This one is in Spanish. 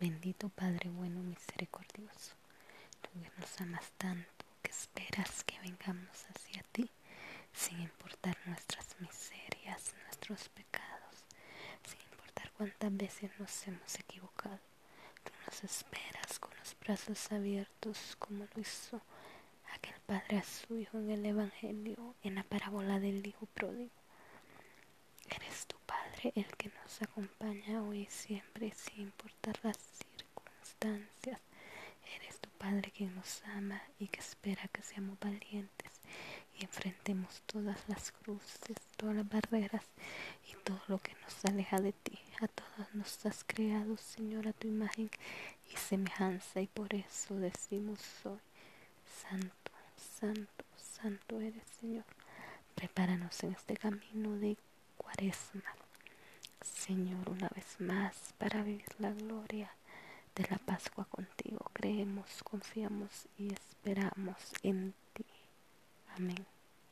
Bendito Padre bueno misericordioso, tú que nos amas tanto, que esperas que vengamos hacia ti, sin importar nuestras miserias, nuestros pecados, sin importar cuántas veces nos hemos equivocado. Tú nos esperas con los brazos abiertos como lo hizo aquel Padre a su Hijo en el Evangelio, en la parábola del Hijo pródigo. Eres tu Padre el que nos acompaña hoy y siempre sin importar las circunstancias. Eres tu Padre que nos ama y que espera que seamos valientes y enfrentemos todas las cruces, todas las barreras y todo lo que nos aleja de ti. A todas nos has creado, Señor, a tu imagen y semejanza y por eso decimos hoy, Santo, Santo, Santo eres, Señor. Prepáranos en este camino de Señor, una vez más, para vivir la gloria de la Pascua contigo. Creemos, confiamos y esperamos en ti. Amén.